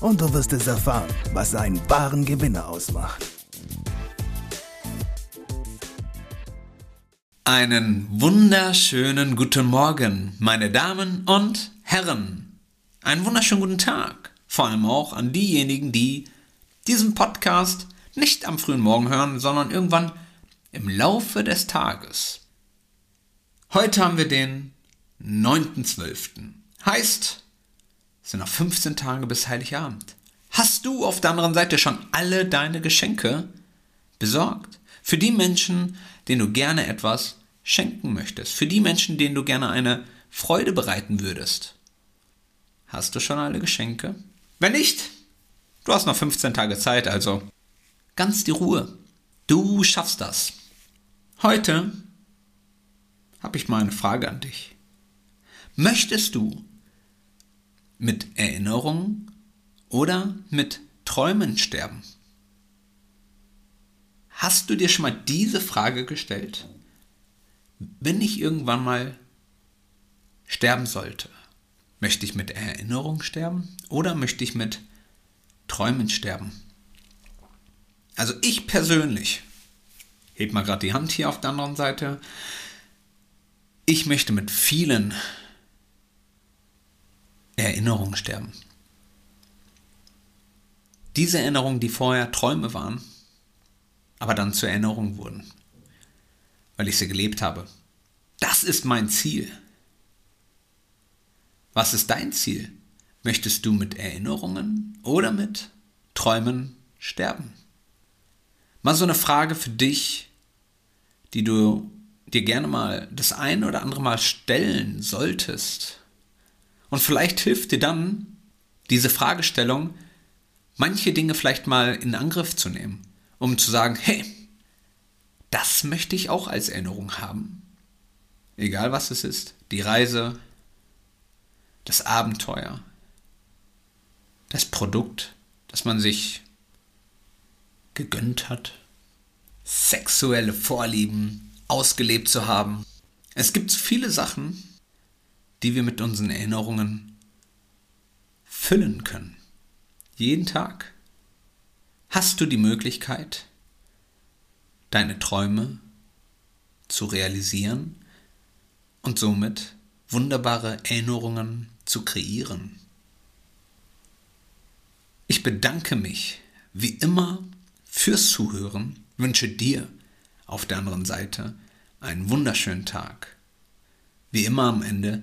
und du wirst es erfahren, was einen wahren Gewinner ausmacht. Einen wunderschönen guten Morgen, meine Damen und Herren. Einen wunderschönen guten Tag. Vor allem auch an diejenigen, die diesen Podcast nicht am frühen Morgen hören, sondern irgendwann im Laufe des Tages. Heute haben wir den 9.12. Heißt, sind noch 15 Tage bis Heiligabend. Hast du auf der anderen Seite schon alle deine Geschenke besorgt? Für die Menschen, denen du gerne etwas schenken möchtest. Für die Menschen, denen du gerne eine Freude bereiten würdest. Hast du schon alle Geschenke? Wenn nicht, du hast noch 15 Tage Zeit, also ganz die Ruhe. Du schaffst das. Heute habe ich mal eine Frage an dich. Möchtest du mit Erinnerungen oder mit Träumen sterben? Hast du dir schon mal diese Frage gestellt? Wenn ich irgendwann mal sterben sollte, möchte ich mit Erinnerungen sterben oder möchte ich mit Träumen sterben? Also ich persönlich, heb mal gerade die Hand hier auf der anderen Seite, ich möchte mit vielen Erinnerungen sterben. Diese Erinnerungen, die vorher Träume waren, aber dann zur Erinnerung wurden, weil ich sie gelebt habe. Das ist mein Ziel. Was ist dein Ziel? Möchtest du mit Erinnerungen oder mit Träumen sterben? Mal so eine Frage für dich, die du dir gerne mal das ein oder andere Mal stellen solltest und vielleicht hilft dir dann diese Fragestellung, manche Dinge vielleicht mal in Angriff zu nehmen, um zu sagen, hey, das möchte ich auch als Erinnerung haben. Egal was es ist, die Reise, das Abenteuer, das Produkt, das man sich gegönnt hat, sexuelle Vorlieben ausgelebt zu haben. Es gibt viele Sachen, die wir mit unseren Erinnerungen füllen können. Jeden Tag hast du die Möglichkeit, deine Träume zu realisieren und somit wunderbare Erinnerungen zu kreieren. Ich bedanke mich wie immer fürs Zuhören, wünsche dir auf der anderen Seite einen wunderschönen Tag. Wie immer am Ende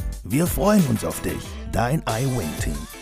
Wir freuen uns auf dich, dein iWin-Team.